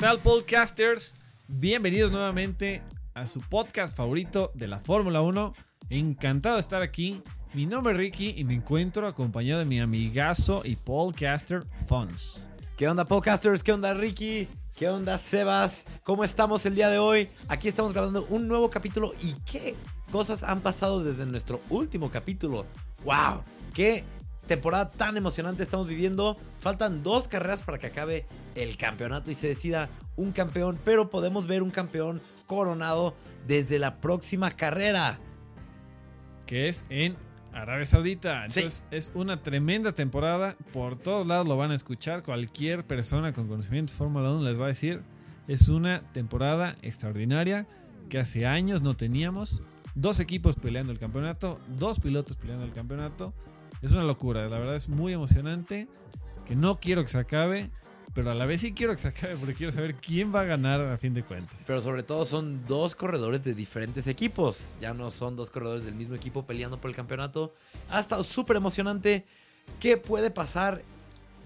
tal, podcasters? Bienvenidos nuevamente a su podcast favorito de la Fórmula 1. Encantado de estar aquí. Mi nombre es Ricky y me encuentro acompañado de mi amigazo y podcaster Fons. ¿Qué onda, podcasters? ¿Qué onda, Ricky? ¿Qué onda, Sebas? ¿Cómo estamos el día de hoy? Aquí estamos grabando un nuevo capítulo y qué cosas han pasado desde nuestro último capítulo. ¡Wow! ¡Qué temporada tan emocionante estamos viviendo! Faltan dos carreras para que acabe el campeonato y se decida un campeón, pero podemos ver un campeón coronado desde la próxima carrera. Que es en Arabia Saudita. Entonces es una tremenda temporada. Por todos lados lo van a escuchar. Cualquier persona con conocimiento de Fórmula 1 les va a decir. Es una temporada extraordinaria que hace años no teníamos. Dos equipos peleando el campeonato, dos pilotos peleando el campeonato. Es una locura, la verdad es muy emocionante. Que no quiero que se acabe. Pero a la vez sí quiero que se acabe porque quiero saber quién va a ganar a fin de cuentas. Pero sobre todo son dos corredores de diferentes equipos. Ya no son dos corredores del mismo equipo peleando por el campeonato. Ha estado súper emocionante. ¿Qué puede pasar?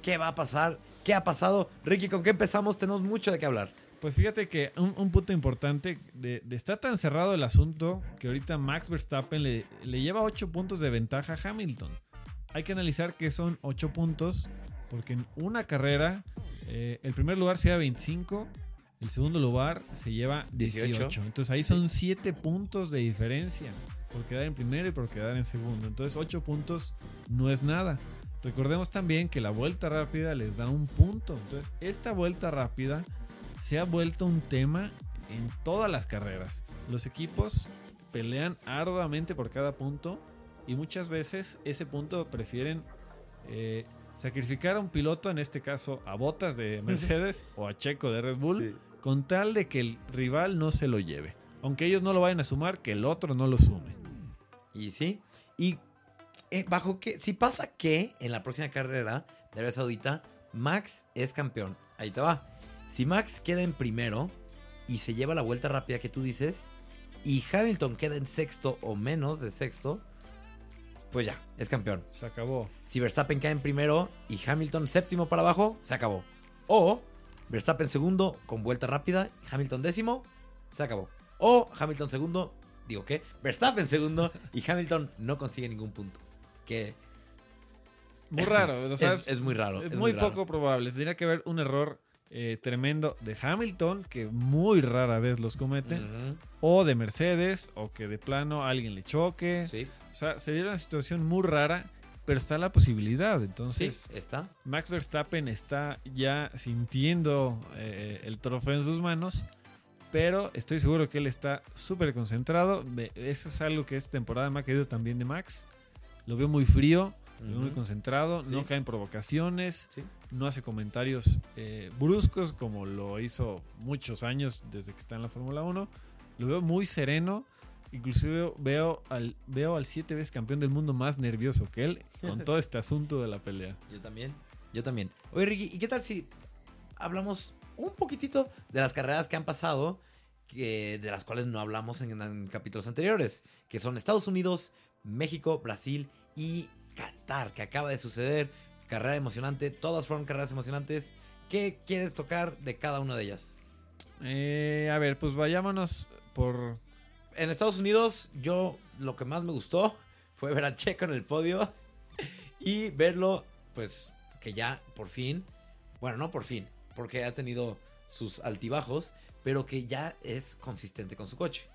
¿Qué va a pasar? ¿Qué ha pasado? Ricky, ¿con qué empezamos? Tenemos mucho de qué hablar. Pues fíjate que un, un punto importante de, de, estar tan cerrado el asunto que ahorita Max Verstappen le, le lleva 8 puntos de ventaja a Hamilton. Hay que analizar que son 8 puntos porque en una carrera eh, el primer lugar se lleva 25, el segundo lugar se lleva 18. 18. Entonces ahí son 7 puntos de diferencia por quedar en primero y por quedar en segundo. Entonces 8 puntos no es nada. Recordemos también que la vuelta rápida les da un punto. Entonces esta vuelta rápida se ha vuelto un tema en todas las carreras. Los equipos pelean arduamente por cada punto y muchas veces ese punto prefieren eh, sacrificar a un piloto, en este caso a Botas de Mercedes o a Checo de Red Bull, sí. con tal de que el rival no se lo lleve. Aunque ellos no lo vayan a sumar, que el otro no lo sume. Y sí, y eh, bajo que, si pasa que en la próxima carrera de Arabia Saudita, Max es campeón. Ahí te va. Si Max queda en primero y se lleva la vuelta rápida que tú dices, y Hamilton queda en sexto o menos de sexto, pues ya, es campeón. Se acabó. Si Verstappen cae en primero y Hamilton séptimo para abajo, se acabó. O Verstappen segundo con vuelta rápida, Hamilton décimo, se acabó. O Hamilton segundo, digo que Verstappen segundo y Hamilton no consigue ningún punto. Que muy raro, o sea, es, es, muy raro. Es, muy poco probable. Tendría que haber un error eh, tremendo de Hamilton, que muy rara vez los comete, uh -huh. o de Mercedes, o que de plano alguien le choque. Sí. O sea, se dio una situación muy rara, pero está la posibilidad. Entonces, sí, está. Max Verstappen está ya sintiendo eh, el trofeo en sus manos, pero estoy seguro que él está súper concentrado. Eso es algo que esta temporada me ha querido también de Max. Lo veo muy frío, uh -huh. muy concentrado, sí. no cae en provocaciones, sí. no hace comentarios eh, bruscos como lo hizo muchos años desde que está en la Fórmula 1. Lo veo muy sereno. Inclusive veo al, veo al siete veces campeón del mundo más nervioso que él con todo este asunto de la pelea. Yo también, yo también. Oye Ricky, ¿y qué tal si hablamos un poquitito de las carreras que han pasado, que, de las cuales no hablamos en, en capítulos anteriores? Que son Estados Unidos, México, Brasil y Qatar, que acaba de suceder. Carrera emocionante, todas fueron carreras emocionantes. ¿Qué quieres tocar de cada una de ellas? Eh, a ver, pues vayámonos por... En Estados Unidos, yo lo que más me gustó fue ver a Checo en el podio y verlo, pues, que ya por fin, bueno, no por fin, porque ha tenido sus altibajos, pero que ya es consistente con su coche.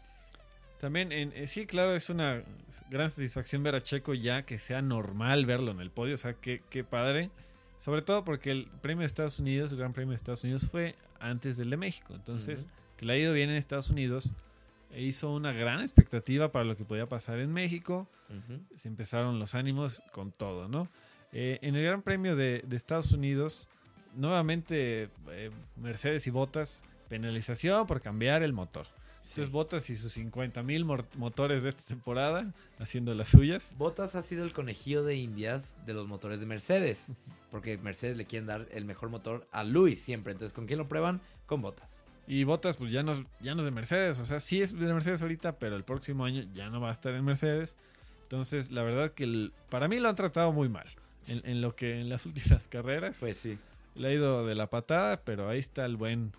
También, en, eh, sí, claro, es una gran satisfacción ver a Checo ya que sea normal verlo en el podio. O sea, qué, qué padre. Sobre todo porque el premio de Estados Unidos, el Gran Premio de Estados Unidos, fue antes del de México. Entonces, uh -huh. que le ha ido bien en Estados Unidos, e hizo una gran expectativa para lo que podía pasar en México. Uh -huh. Se empezaron los ánimos con todo, ¿no? Eh, en el Gran Premio de, de Estados Unidos, nuevamente eh, Mercedes y Botas, penalización por cambiar el motor. Sí. Entonces Botas y sus 50 mil motores de esta temporada haciendo las suyas. Botas ha sido el conejillo de indias de los motores de Mercedes. Porque Mercedes le quieren dar el mejor motor a Luis siempre. Entonces, ¿con quién lo prueban? Con Botas. Y Botas, pues ya no, ya no es de Mercedes. O sea, sí es de Mercedes ahorita, pero el próximo año ya no va a estar en Mercedes. Entonces, la verdad que el, para mí lo han tratado muy mal. En, en, lo que en las últimas carreras. Pues sí. Le ha ido de la patada, pero ahí está el buen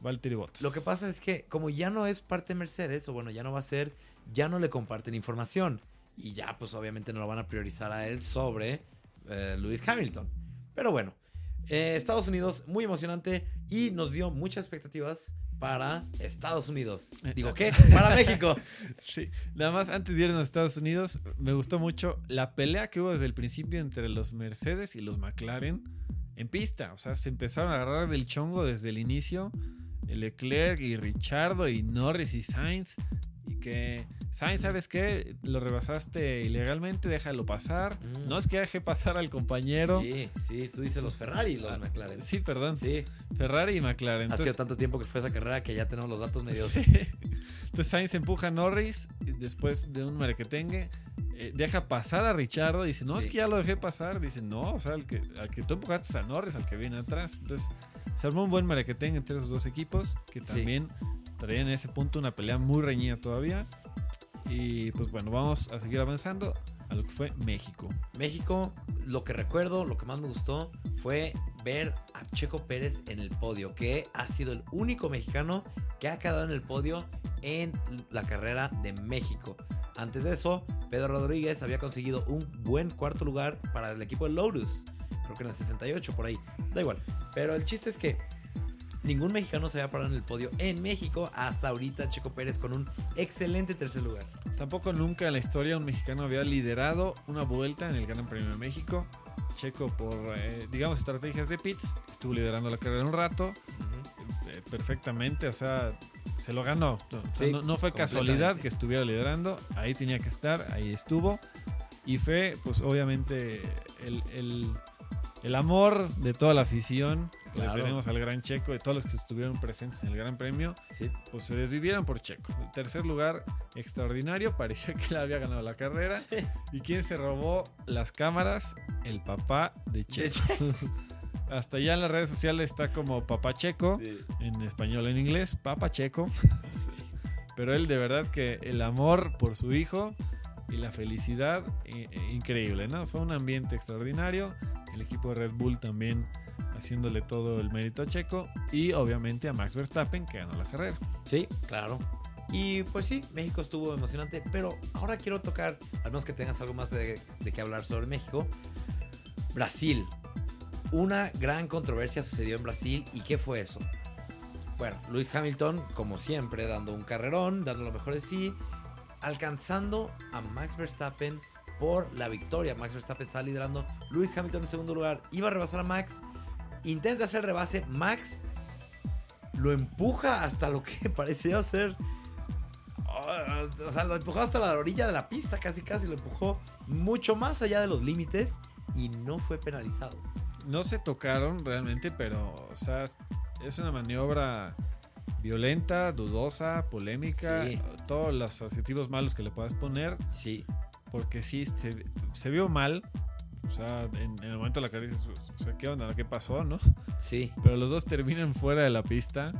Valtteri Bottas. Lo que pasa es que como ya no es parte de Mercedes, o bueno, ya no va a ser, ya no le comparten información. Y ya pues obviamente no lo van a priorizar a él sobre eh, Lewis Hamilton. Pero bueno, eh, Estados Unidos, muy emocionante y nos dio muchas expectativas para Estados Unidos. Digo, ¿qué? Para México. Sí, nada más antes de irnos a Estados Unidos, me gustó mucho la pelea que hubo desde el principio entre los Mercedes y los McLaren en pista. O sea, se empezaron a agarrar del chongo desde el inicio. Leclerc y Richardo y Norris y Sainz. Y que, Sainz, ¿sabes qué? Lo rebasaste ilegalmente, déjalo pasar. Mm. No es que deje pasar al compañero. Sí, sí, tú dices los Ferrari y los Ah, McLaren. Sí, perdón. Sí, Ferrari y McLaren. ha sido Entonces, tanto tiempo que fue esa carrera que ya tenemos los datos medios. Entonces Sainz empuja a Norris después de un merequetengue. eh, deja pasar a Richardo. Dice, no, Sí. es que ya lo dejé pasar. Dice, no, o sea, al que, al que tú empujaste es a Norris, al que viene atrás. Entonces se armó un buen merequetengue entre esos dos equipos que Sí. también traían en ese punto una pelea muy reñida todavía. Y pues bueno, vamos a seguir avanzando a lo que fue México. México, lo que recuerdo, lo que más me gustó fue ver a Checo Pérez en el podio, que ha sido el único mexicano que ha quedado en el podio en la carrera de México. Antes de eso, Pedro Rodríguez había conseguido un buen cuarto lugar para el equipo de Lotus. Creo que en el 68 por ahí. Da igual. Pero el chiste es que ningún mexicano se había parado en el podio en México hasta ahorita Checo Pérez con un excelente tercer lugar. Tampoco nunca en la historia un mexicano había liderado una vuelta en el Gran Premio de México. Checo por, eh, digamos, estrategias de pits, estuvo liderando la carrera un rato, eh, perfectamente, o sea, se lo ganó. O sea, Sí, no, no fue casualidad que estuviera liderando, ahí tenía que estar, ahí estuvo. Y fue, pues obviamente, el, el- el amor de toda la afición que le Claro. tenemos al Gran Checo, de todos los que estuvieron presentes en el Gran Premio Sí. pues se desvivieron por Checo. El tercer lugar, extraordinario, parecía que le había ganado la carrera. ¿Y quién se robó las cámaras? El papá de De Checo. Checo. Hasta ya en las redes sociales está como papá Checo, Sí. en español, en inglés, papá Checo. Pero él de verdad que el amor por su hijo y la felicidad, eh, eh, increíble, ¿no? Fue un ambiente extraordinario. El equipo de Red Bull también haciéndole todo el mérito a Checo. Y obviamente a Max Verstappen, que ganó la carrera. Sí, claro. Y pues sí, México estuvo emocionante, pero ahora quiero tocar, al menos que tengas algo más de, de qué hablar sobre México, Brasil. Una gran controversia sucedió en Brasil y ¿qué fue eso? Bueno, Luis Hamilton, como siempre, dando un carrerón, dando lo mejor de sí, alcanzando a Max Verstappen por la victoria. Max Verstappen está liderando, Luis Hamilton en segundo lugar, iba a rebasar a Max, intenta hacer el rebase, Max lo empuja hasta lo que parecía ser. ah, O sea, lo empujó hasta la orilla de la pista, casi casi lo empujó mucho más allá de los límites y no fue penalizado. No se tocaron realmente, pero, o sea, es una maniobra violenta, dudosa, polémica, Sí. todos los adjetivos malos que le puedas poner, Sí, porque sí, se, se vio mal. O sea, en, en el momento de la carrera dices, o sea, ¿qué onda? ¿Qué pasó, no? sí, Pero los dos terminan fuera de la pista.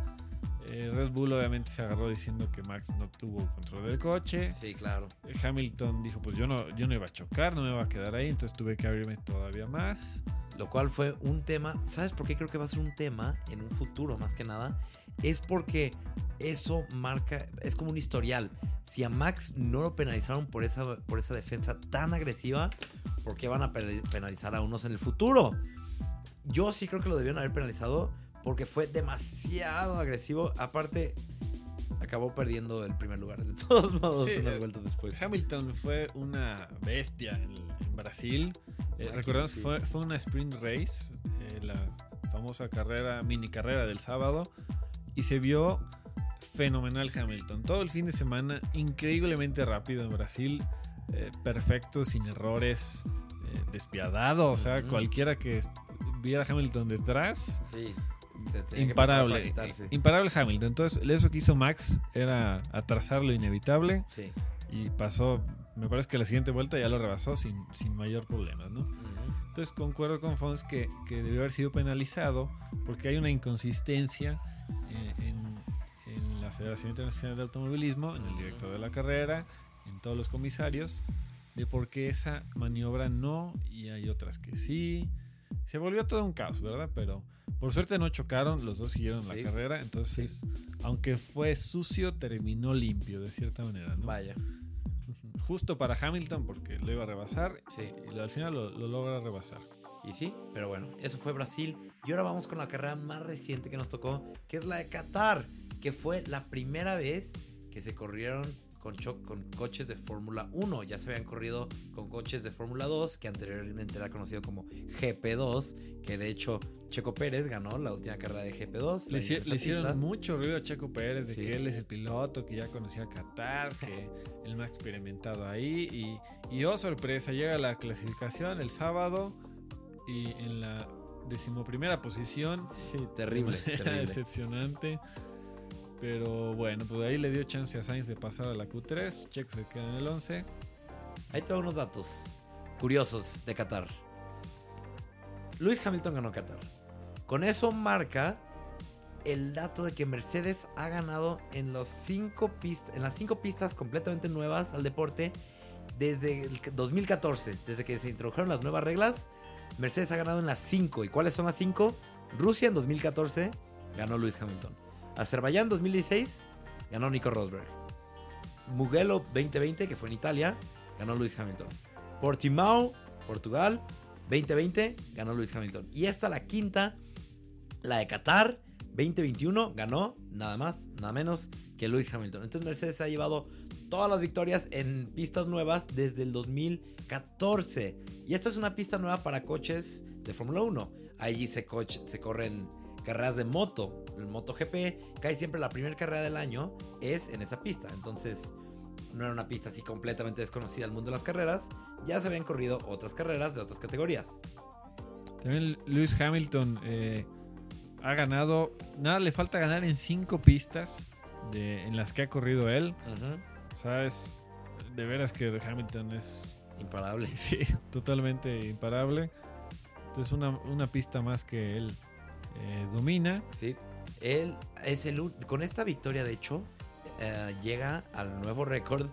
Eh, Red Bull obviamente se agarró diciendo que Max no tuvo control del coche. sí, claro. Eh, Hamilton dijo, pues yo no, yo no iba a chocar, no me iba a quedar ahí, entonces tuve que abrirme todavía más. Lo cual fue un tema. ¿Sabes por qué creo que va a ser un tema en un futuro más que nada? Es porque eso marca, es como un historial. Si a Max no lo penalizaron por esa, por esa defensa tan agresiva, ¿por qué van a pe- penalizar a unos en el futuro? Yo sí creo que lo debieron haber penalizado porque fue demasiado agresivo. Aparte, acabó perdiendo el primer lugar. De todos modos, Sí, unas eh, vueltas después. Hamilton fue una bestia en, en Brasil. Eh, recordemos sí. que fue, fue una sprint race, eh, la famosa carrera, mini carrera del sábado, y se vio fenomenal Hamilton. Todo el fin de semana, increíblemente rápido en Brasil, eh, perfecto, sin errores, eh, despiadado. O sea, cualquiera que viera Hamilton detrás, Sí. se imparable. Imparable Hamilton. Entonces, eso que hizo Max era atrasar lo inevitable Sí. y pasó, me parece que la siguiente vuelta ya lo rebasó sin, sin mayor problema, ¿no? Entonces concuerdo con Fons que, que debió haber sido penalizado porque hay una inconsistencia eh, en, Federación Internacional de Automovilismo, en el director de la carrera, en todos los comisarios, de por qué esa maniobra no y hay otras que sí. Se volvió todo un caos, ¿verdad? Pero Por suerte no chocaron, los dos siguieron la Sí. carrera, entonces, aunque fue sucio, terminó limpio de cierta manera, ¿no? Vaya. Justo para Hamilton porque lo iba a rebasar Sí. y al final lo, lo logra rebasar. Y sí, pero bueno, eso fue Brasil. Y ahora vamos con la carrera más reciente que nos tocó, que es la de Qatar, que fue la primera vez que se corrieron con, cho- con coches de Fórmula 1. Ya se habían corrido con coches de Fórmula 2, que anteriormente era conocido como GP2, que de hecho Checo Pérez ganó la última carrera de GP2. Le, hici- hicieron mucho ruido a Checo Pérez de Sí. que él es el piloto, que ya conocía Qatar, que él más experimentado ahí. Y, y oh, sorpresa, llega la clasificación el sábado y en la decimoprimera posición. Sí, terrible, terrible. decepcionante. Pero bueno, pues ahí le dio chance a Sainz de pasar a la Q3. Checo se queda en el 11. Ahí te va unos datos curiosos de Qatar. Lewis Hamilton ganó Qatar. Con eso marca el dato de que Mercedes ha ganado en, los cinco en las cinco pistas completamente nuevas al deporte desde el 2014. Desde que se introdujeron las nuevas reglas, Mercedes ha ganado en las cinco. ¿Y cuáles son las cinco? Rusia en 2014 ganó Lewis Hamilton. Azerbaiyán 2016 ganó Nico Rosberg. Mugello 2020, que fue en Italia, ganó Lewis Hamilton. Portimao, Portugal, 2020, ganó Lewis Hamilton. Y esta, la quinta, la de Qatar, 2021, ganó nada más, nada menos que Lewis Hamilton. Entonces Mercedes ha llevado todas las victorias en pistas nuevas desde el 2014. Y esta es una pista nueva para coches de Fórmula 1. Allí se, corren carreras de moto. El MotoGP, casi siempre la primera carrera del año es en esa pista. Entonces, no era una pista así completamente desconocida al mundo de las carreras. Ya se habían corrido otras carreras de otras categorías. También Lewis Hamilton eh, ha ganado. Nada, le falta ganar en cinco pistas de, en las que ha corrido él. O sea, es de veras que Hamilton es Imparable. sí, totalmente imparable. Entonces, una, una pista más que él eh, domina. Sí. Él es el con esta victoria, de hecho, eh, llega al nuevo récord,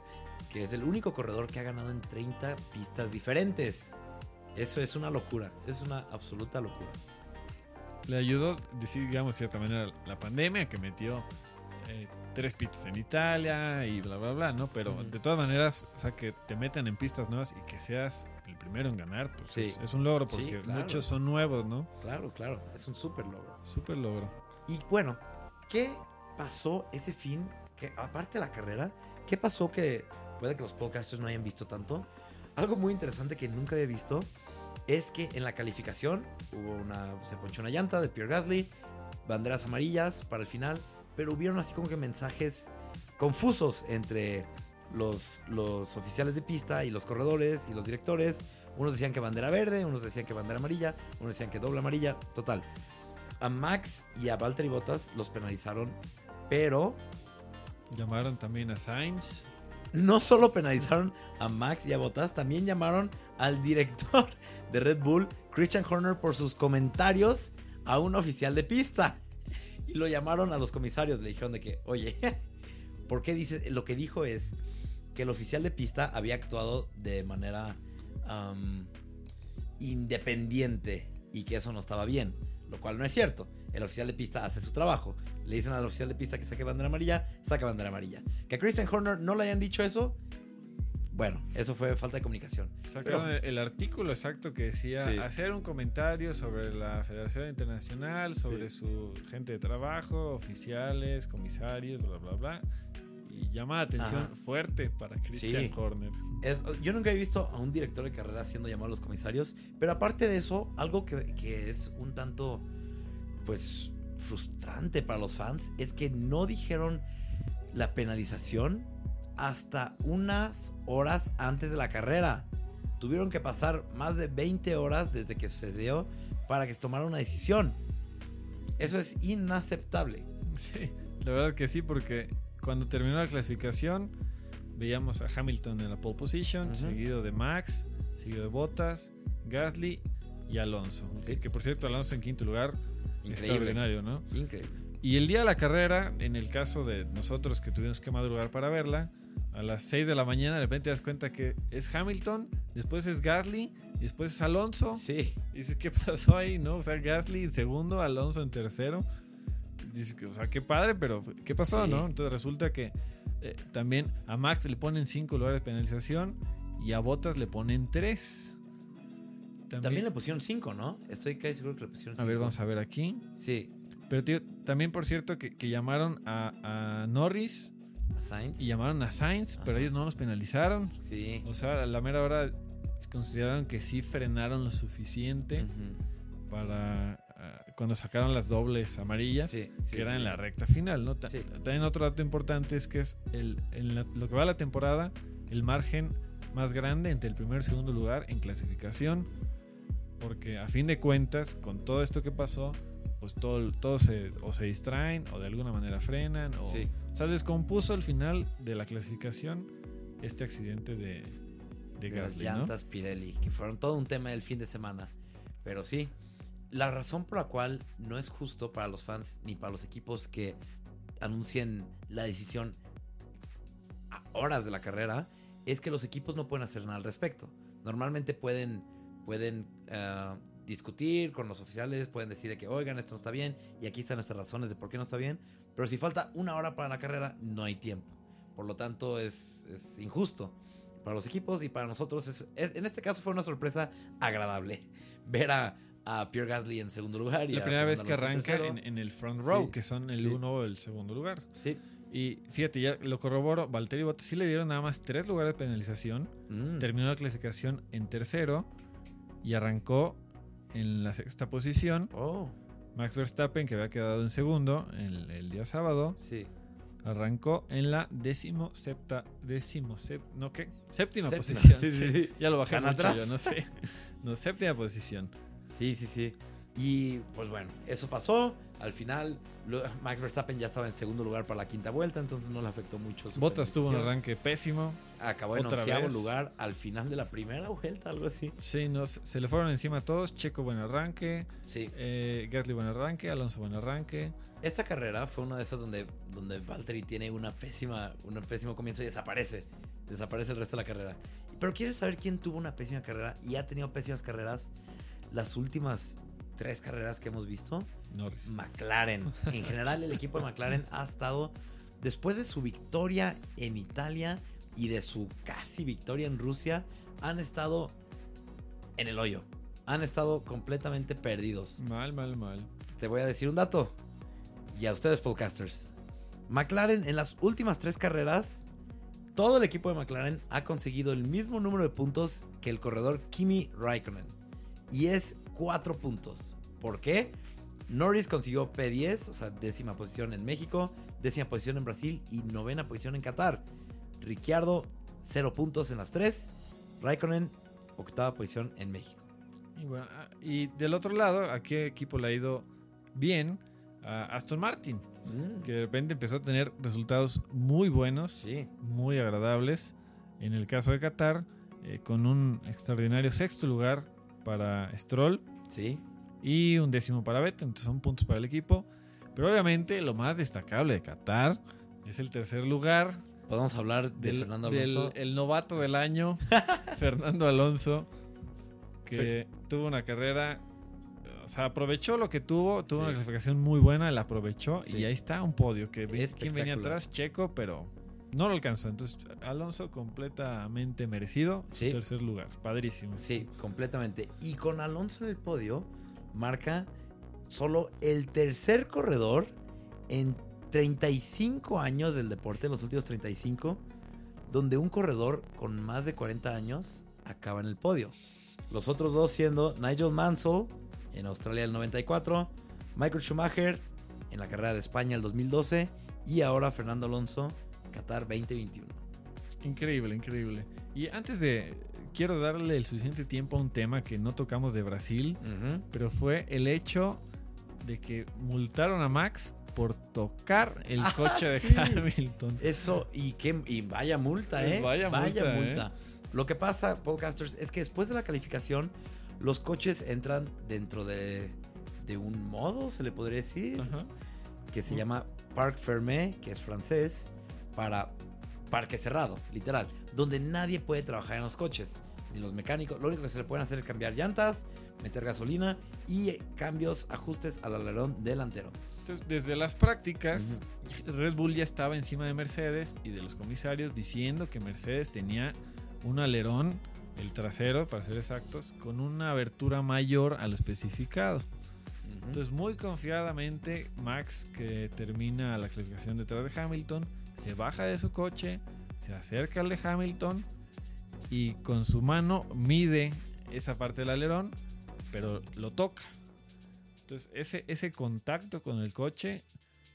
que es el único corredor que ha ganado en 30 pistas diferentes. Eso es una locura, es una absoluta locura. Le ayudó, digamos, de cierta manera, la pandemia que metió eh, tres pistas en Italia y bla, bla, bla, ¿no? Pero de todas maneras, o sea, que te metan en pistas nuevas y que seas el primero en ganar, pues Sí. es, es un logro Sí, porque claro. muchos son nuevos, ¿no? Claro, claro, es un súper logro. Súper logro. Y bueno, ¿qué pasó ese fin? Que aparte de la carrera, ¿qué pasó que puede que los podcasters no hayan visto tanto? Algo muy interesante que nunca había visto es que en la calificación hubo una se ponchó una llanta de Pierre Gasly, banderas amarillas para el final, pero hubieron así como que mensajes confusos entre los, los oficiales de pista y los corredores y los directores. Unos decían que bandera verde, unos decían que bandera amarilla, unos decían que doble amarilla. Total, a Max y a Valtteri Bottas los penalizaron, pero Llamaron también a Sainz. no solo penalizaron a Max y a Bottas, también llamaron al director de Red Bull, Christian Horner, por sus comentarios a un oficial de pista. Y lo llamaron a los comisarios, le dijeron de que, oye, ¿por qué dices? Lo que dijo es que el oficial de pista había actuado de manera independiente y que eso no estaba bien, lo cual no es cierto. El oficial de pista hace su trabajo. Le dicen al oficial de pista que saque bandera amarilla, saca bandera amarilla. Que a Christian Horner no le hayan dicho eso, bueno, eso fue falta de comunicación. Sacaron Pero- el, artículo exacto que decía Sí. hacer un comentario sobre la Federación Internacional, sobre su gente de trabajo, oficiales, comisarios, bla, bla, bla. Y llama la atención Ajá. fuerte para Christian Sí. Horner. Es- yo nunca he visto a un director de carrera siendo llamado a los comisarios, pero aparte de eso, algo que, que es un tanto, pues, frustrante para los fans es que no dijeron la penalización hasta unas horas antes de la carrera. Tuvieron que pasar más de 20 horas desde que sucedió para que se tomara una decisión. Eso es inaceptable. Sí, la verdad que sí, porque cuando terminó la clasificación, veíamos a Hamilton en la pole position, Ujú. seguido de Max, seguido de Bottas, Gasly y Alonso. Sí. Que por cierto, Alonso en quinto lugar, Increíble. extraordinario, ¿no? Increíble. Y el día de la carrera, en el caso de nosotros que tuvimos que madrugar para verla, a las 6 de la mañana de repente te das cuenta que es Hamilton, después es Gasly, y después es Alonso. Sí. Y dices, ¿qué pasó ahí, no? O sea, Gasly en segundo, Alonso en tercero. Dices, que, o sea, qué padre, pero ¿qué pasó, Sí. no? Entonces resulta que eh, también a Max le ponen cinco lugares de penalización y a Bottas le ponen tres. También le pusieron 5, ¿no? Estoy casi seguro que le pusieron 5. A ver, vamos a ver aquí. Sí. Pero tío, también por cierto que, que llamaron a, a Norris A Sainz. y llamaron a Sainz, pero ellos no los penalizaron. Sí. O sea, a la mera hora consideraron que sí frenaron lo suficiente para cuando sacaron las dobles amarillas, Sí, sí, que era sí. en la recta final. ¿no? También otro dato importante es que es el, lo que va a la temporada, el margen más grande entre el primero y segundo lugar en clasificación. Porque a fin de cuentas, con todo esto que pasó, pues todo, todos se, o se distraen o de alguna manera frenan. O, sea, descompuso al final de la clasificación este accidente de, de De las Gasly, ¿no? llantas Pirelli, que fueron todo un tema del fin de semana. Pero sí, la razón por la cual no es justo para los fans ni para los equipos que anuncien la decisión a horas de la carrera es que los equipos no pueden hacer nada al respecto. Normalmente pueden, pueden eh, discutir con los oficiales, pueden decir de que, oigan, esto no está bien y aquí están nuestras razones de por qué no está bien. Pero si falta una hora para la carrera, no hay tiempo. Por lo tanto, es, es injusto para los equipos y para nosotros. Es- en este caso fue una sorpresa agradable ver a, a Pierre Gasly en segundo lugar. Y La primera vez que arranca en, en el front row, Sí, que son el sí. uno o el segundo lugar. Sí. Y fíjate, ya lo corroboro, Valtteri Bottas sí le dieron nada más tres lugares de penalización. Mm. Terminó la clasificación en tercero y arrancó en la sexta posición. Oh, Max Verstappen, que había quedado en segundo el, el día sábado, sí. arrancó en la décimo septa, décimo sep- no qué, séptima, Séptima. posición. Sí, sí, sí. Ya lo bajé mucho yo, no sé. No, séptima posición. Sí, sí, sí. Y pues bueno, eso pasó. Al final, lo- Max Verstappen ya estaba en segundo lugar para la quinta vuelta, entonces no le afectó mucho. su Bottas tuvo un arranque pésimo. Acabó en onceavo lugar al final de la primera vuelta, algo así. Sí, no, se se le fueron encima a todos. Checo buen arranque, Sí. eh, Gasly buen arranque, Alonso buen arranque. Esta carrera fue una de esas donde, donde Valtteri tiene una pésima, un pésimo comienzo y desaparece. Desaparece el resto de la carrera. Pero ¿quieres saber quién tuvo una pésima carrera y ha tenido pésimas carreras las últimas tres carreras que hemos visto? Norris. McLaren. En general, el equipo de McLaren ha estado, después de su victoria en Italia y de su casi victoria en Rusia, han estado en el hoyo. Han estado completamente perdidos. Mal, mal, mal. Te voy a decir un dato. Y a ustedes, podcasters. McLaren en las últimas tres carreras, todo el equipo de McLaren ha conseguido el mismo número de puntos que el corredor Kimi Raikkonen. Y es cuatro puntos. ¿Por qué? Norris consiguió P10, o sea, décima posición en México, décima posición en Brasil y novena posición en Qatar. Ricciardo, cero puntos en las tres. Raikkonen, octava posición en México. Y, bueno, ah, y del otro lado, ¿a qué equipo le ha ido bien? A Aston Martin, que de repente empezó a tener resultados muy buenos, Sí. muy agradables. En el caso de Qatar, eh, con un extraordinario sexto lugar para Stroll Sí. y un décimo para Vettel, entonces son puntos para el equipo. Pero obviamente lo más destacable de Qatar es el tercer lugar Podemos hablar de del, Fernando del- Alonso. el novato del año, Fernando Alonso, que tuvo una carrera, o sea, aprovechó lo que tuvo, tuvo Sí. una clasificación muy buena, la aprovechó y ahí está un podio que venía atrás, Checo, pero no lo alcanzó. Entonces, Alonso completamente merecido, Sí. tercer lugar, padrísimo. Sí, completamente. Y con Alonso en el podio, marca solo el tercer corredor en 35 años del deporte, los últimos 35, donde un corredor con más de 40 años acaba en el podio. Los otros dos siendo Nigel Mansell en Australia el 94, Michael Schumacher en la carrera de España el 2012 y ahora Fernando Alonso, Qatar 2021. Increíble, increíble. Y antes de, quiero darle el suficiente tiempo a un tema que no tocamos de Brasil, pero fue el hecho de que multaron a Max por tocar el Ah, coche de. Hamilton. Eso, y, qué, y vaya multa, ¿eh? Vaya multa, ¿eh? Lo que pasa, podcasters, es que después de la calificación, los coches entran dentro de, de un modo, se le podría decir, que se llama Parc Fermé, que es francés, para parque cerrado, literal, donde nadie puede trabajar en los coches. ni los mecánicos. Lo único que se le pueden hacer es cambiar llantas, meter gasolina y cambios, ajustes al alerón delantero. Entonces, desde las prácticas, Red Bull ya estaba encima de Mercedes y de los comisarios diciendo que Mercedes tenía un alerón, el trasero, para ser exactos, con una abertura mayor a lo especificado. Entonces, muy confiadamente, Max, que termina la clasificación detrás de Hamilton, se baja de su coche, se acerca al de Hamilton y con su mano mide esa parte del alerón, pero lo toca. Entonces, ese, ese contacto con el coche,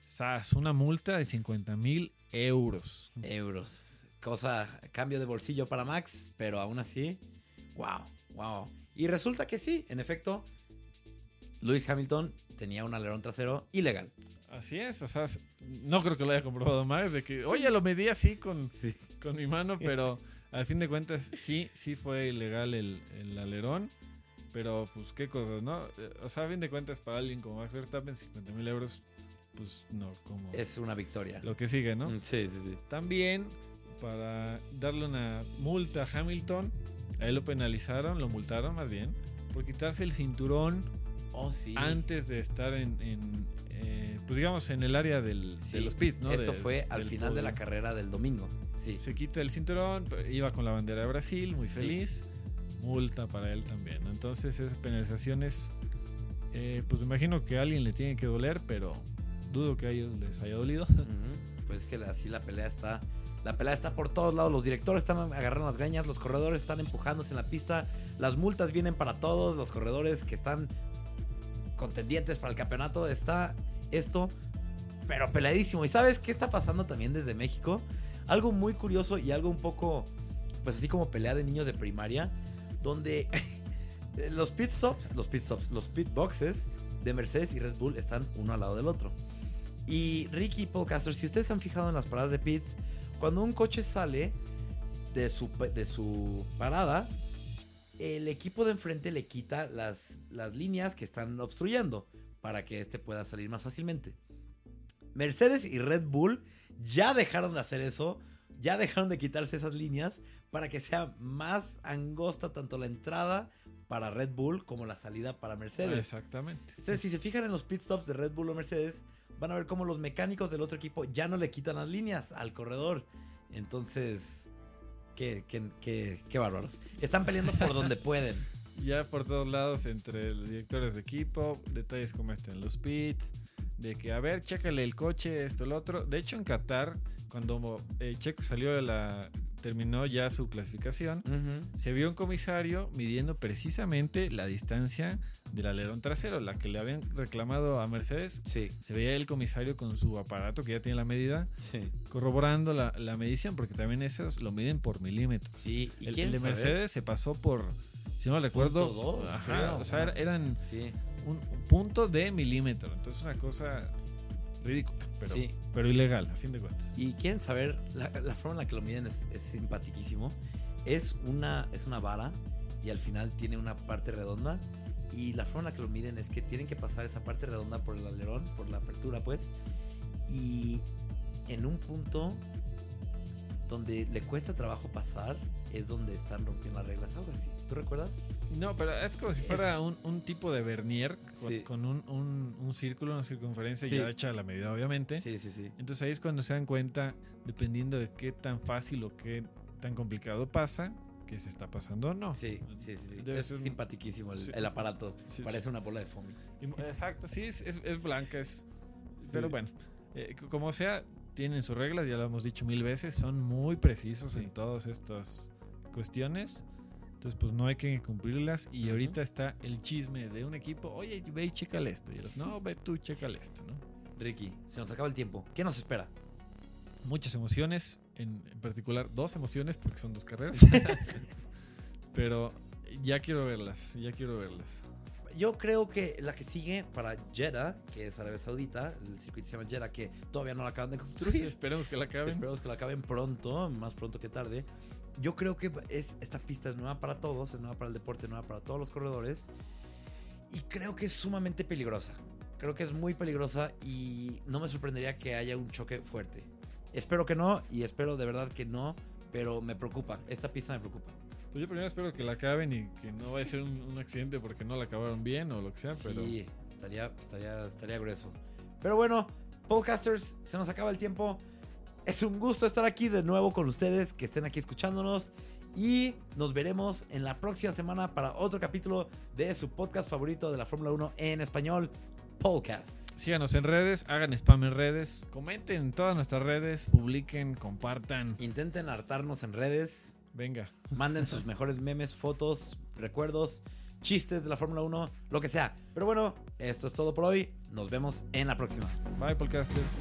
¡zas! una multa de 50 mil euros. euros. Cosa, cambio de bolsillo para Max, pero aún así, wow, wow. Y resulta que sí, en efecto, Lewis Hamilton tenía un alerón trasero ilegal. Así es, o sea, no creo que lo haya comprobado Max, de que, oye, lo medí así con, con mi mano, pero al fin de cuentas sí, sí fue ilegal el, el alerón. Pero pues qué cosas, ¿no? Eh, O sea, a fin de cuentas para alguien como Max Verstappen, 50 mil euros, pues no, como Es una victoria. lo que sigue, ¿no? Mm, Sí, sí, sí. También para darle una multa a Hamilton, a él lo penalizaron, lo multaron más bien, por quitarse el cinturón Oh, sí. antes de estar en, en, eh, pues digamos, en el área del, Sí. de los pits, ¿no? Esto De- fue al final de la carrera del domingo. Sí. Se quita el cinturón, iba con la bandera de Brasil, muy feliz. Multa para él también. Entonces, esas penalizaciones, eh, pues me imagino que a alguien le tiene que doler, pero dudo que a ellos les haya dolido. Ujú. Pues que así la pelea está. La pelea está por todos lados. Los directores están agarrando las greñas. Los corredores están empujándose en la pista. Las multas vienen para todos. Los corredores que están contendientes para el campeonato. Está esto, pero peleadísimo. ¿Y sabes qué está pasando también desde México? Algo muy curioso y algo un poco, pues así como pelea de niños de primaria. Donde los pit stops, los pit stops, los pit boxes de Mercedes y Red Bull están uno al lado del otro. Y Ricky Podcaster, si ustedes se han fijado en las paradas de pits, cuando un coche sale de su, de su parada, el equipo de enfrente le quita las, las líneas que están obstruyendo para que este pueda salir más fácilmente. Mercedes y Red Bull ya dejaron de hacer eso, ya dejaron de quitarse esas líneas para que sea más angosta tanto la entrada para Red Bull como la salida para Mercedes. Exactamente. Entonces, si se fijan en los pit stops de Red Bull o Mercedes, van a ver cómo los mecánicos del otro equipo ya no le quitan las líneas al corredor. Entonces, qué, qué, qué, qué bárbaros. Están peleando por donde pueden. Ya por todos lados, entre los directores de equipo, detalles como este en los pits, de que, a ver, chécale el coche, esto, el otro. De hecho, en Qatar, cuando eh, Checo salió de la. Terminó ya su clasificación, se vio un comisario midiendo precisamente la distancia del alerón trasero, la que le habían reclamado a Mercedes. Sí, Se veía el comisario con su aparato que ya tiene la medida, sí. corroborando la, la medición, porque también esos lo miden por milímetros. Sí, ¿y El, de saber? Mercedes se pasó por, si no recuerdo, dos, ajá, creo. o sea, era- eran Sí, un, un punto de milímetro. Entonces, una cosa ridícula, pero, Sí. pero ilegal, a fin de cuentas. y quieren saber, la, la forma en la que lo miden es, es simpatiquísimo. Es una, es una vara y al final tiene una parte redonda. Y la forma en la que lo miden es que tienen que pasar esa parte redonda por el alerón, por la apertura, pues. Y en un punto donde le cuesta trabajo pasar, es donde están rompiendo las reglas. Algo así. ¿Tú recuerdas? No, pero es como si Es- fuera un, un tipo de vernier con, Sí. con un, un- un círculo, una circunferencia Sí. ya hecha a la medida, obviamente. Sí, sí, sí. Entonces ahí es cuando se dan cuenta, dependiendo de qué tan fácil o qué tan complicado pasa, que se está pasando o no. Sí, sí, sí. Es un- simpatiquísimo el, Sí. el aparato. Sí, Parece una bola de foamy. Exacto, sí, es, es- es blanca, es... Pero bueno, eh, como sea, tienen sus reglas, ya lo hemos dicho mil veces, son muy precisos en todas estas cuestiones. Entonces, pues no hay que cumplirlas. Y Ujú. ahorita está el chisme de un equipo, oye, ve y chécale esto. Y el otro, no, ve tú, chécale esto, ¿no? Ricky, se nos acaba el tiempo. ¿Qué nos espera? Muchas emociones, en, en particular dos emociones, porque son dos carreras. Pero ya quiero verlas, ya quiero verlas. Yo creo que la que sigue para Jeddah, que es Arabia Saudita, el circuito se llama Jeddah, que todavía no la acaban de construir. Esperemos que la acaben. Esperemos que la acaben pronto, más pronto que tarde. Yo creo que es, esta pista es nueva para todos, es nueva para el deporte, nueva para todos los corredores. Y creo que es sumamente peligrosa. Creo que es muy peligrosa y no me sorprendería que haya un choque fuerte. Espero que no y espero de verdad que no, pero me preocupa. Esta pista me preocupa. Pues yo primero espero que la acaben y que no vaya a ser un, un accidente porque no la acabaron bien o lo que sea, pero Sí, estaría, estaría, estaría grueso. Pero bueno, podcasters, se nos acaba el tiempo. Es un gusto estar aquí de nuevo con ustedes, que estén aquí escuchándonos. Y nos veremos en la próxima semana para otro capítulo de su podcast favorito de la Fórmula 1 en español, Podcast. síganos en redes, hagan spam en redes, comenten en todas nuestras redes, publiquen, compartan. Intenten hartarnos en redes. Venga. Manden sus mejores memes, fotos, recuerdos, chistes de la Fórmula 1, lo que sea. Pero bueno, esto es todo por hoy. Nos vemos en la próxima. Bye, podcasters.